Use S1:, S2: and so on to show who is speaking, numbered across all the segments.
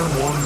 S1: One.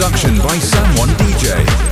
S1: production by Someone DJ.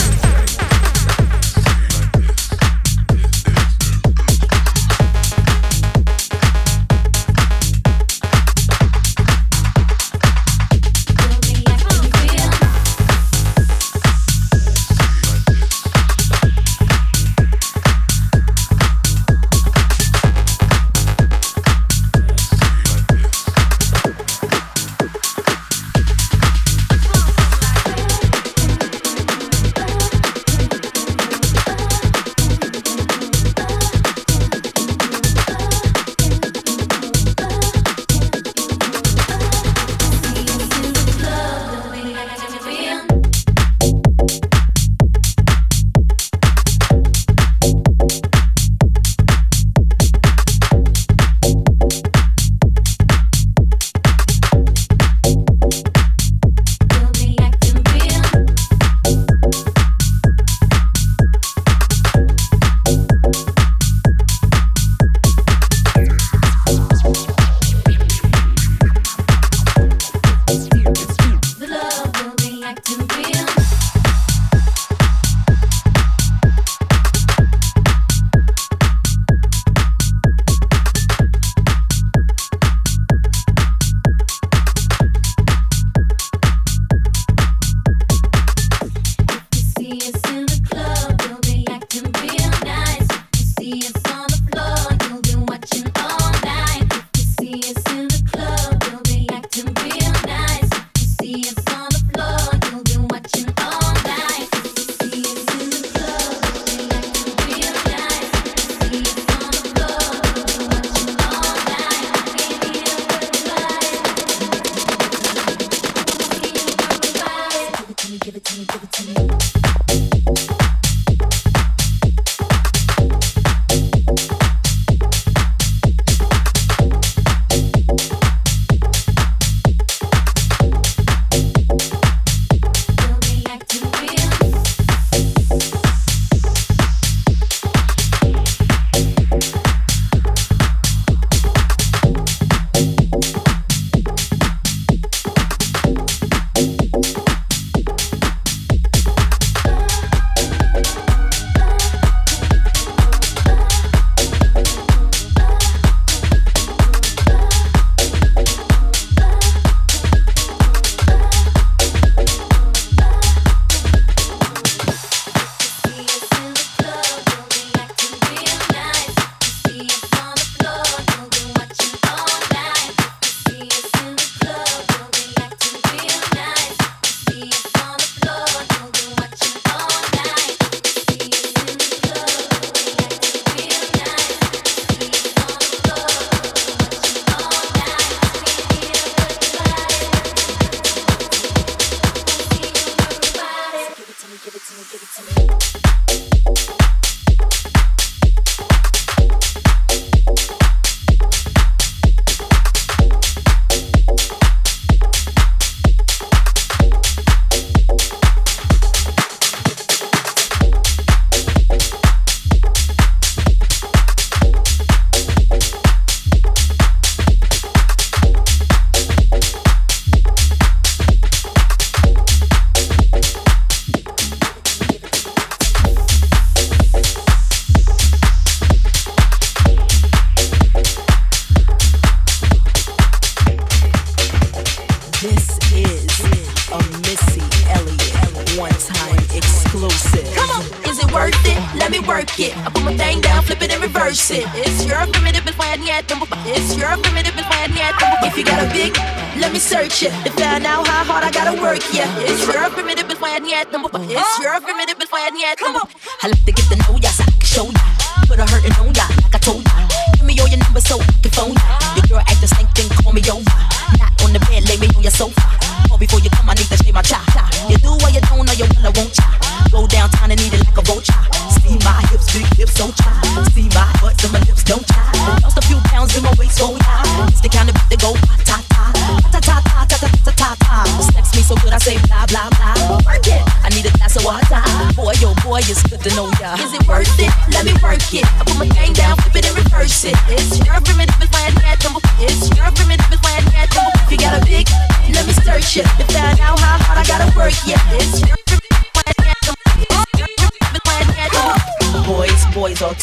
S1: research it. To find out how hard I gotta work, yeah. It's your primitive, but why I number them. It's your primitive, but why I number them. I like to get to know ya.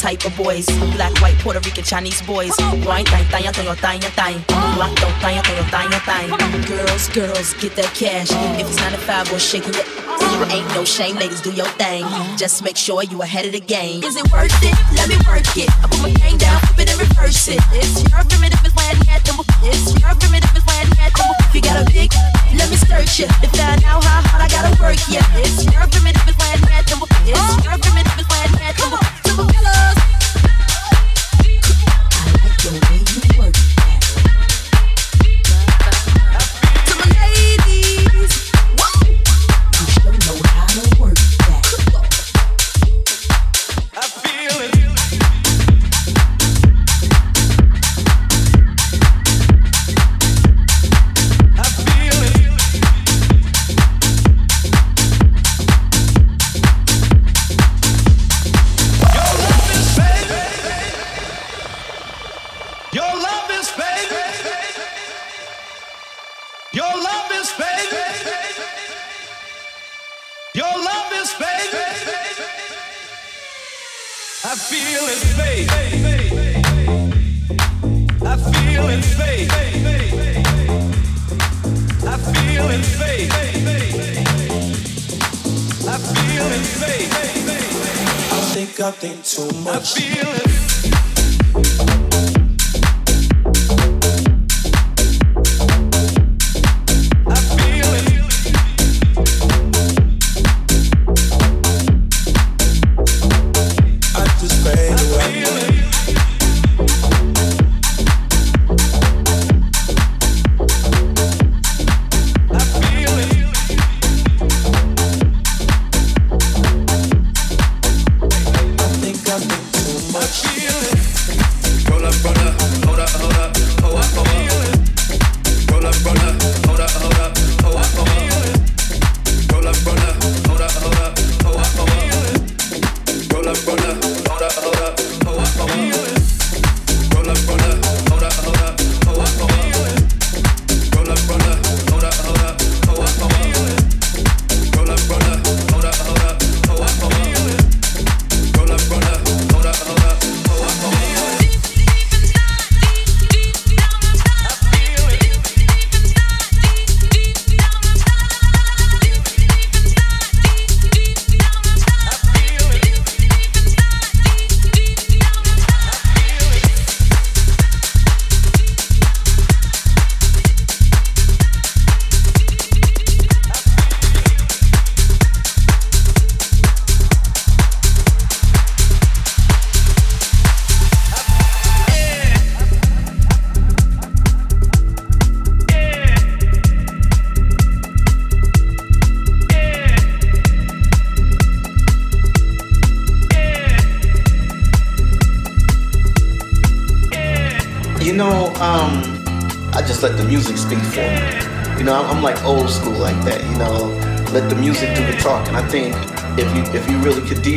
S1: type of boys. Black, white, Puerto Rican, Chinese boys. White, thang, thang, thang, thang, thang. Black, thang, thang, thang, thang, thang. Girls, girls, get that cash. If it's 9 to 5, we're shaking it. Ain't no shame, ladies, do your thing. Just make sure you ahead of the game. Is it worth it? Let me work it. I put my gang down, flip it and reverse it. It's your primitive, it's why I them. It's your primitive, it's why I them. If you got a big, let me search it. How hard I gotta work, yeah. It's your primitive, it's them. It's your primitive, it's them.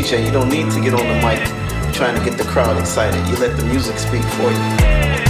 S1: DJ. You don't need to get on the mic trying to
S2: get the crowd excited.
S3: You let the music speak for you.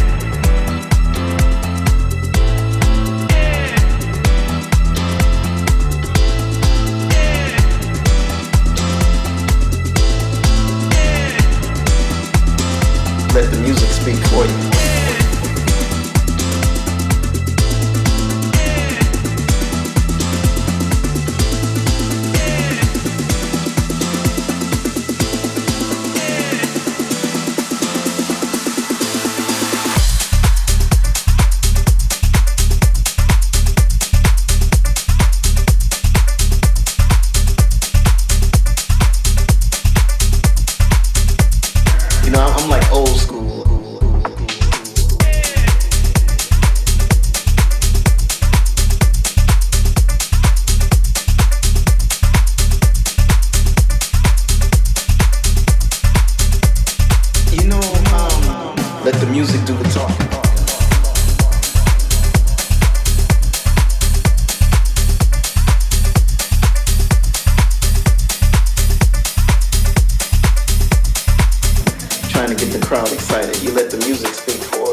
S3: trying to get the crowd excited. You let the music speak for.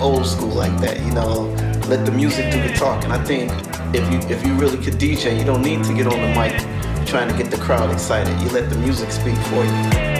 S3: Old school like that, you know. Let the music do the talking. I think if you if you really could DJ, you don't need to get on the mic trying to get the crowd excited. You let the music speak for you.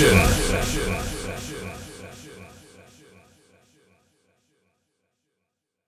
S4: Session.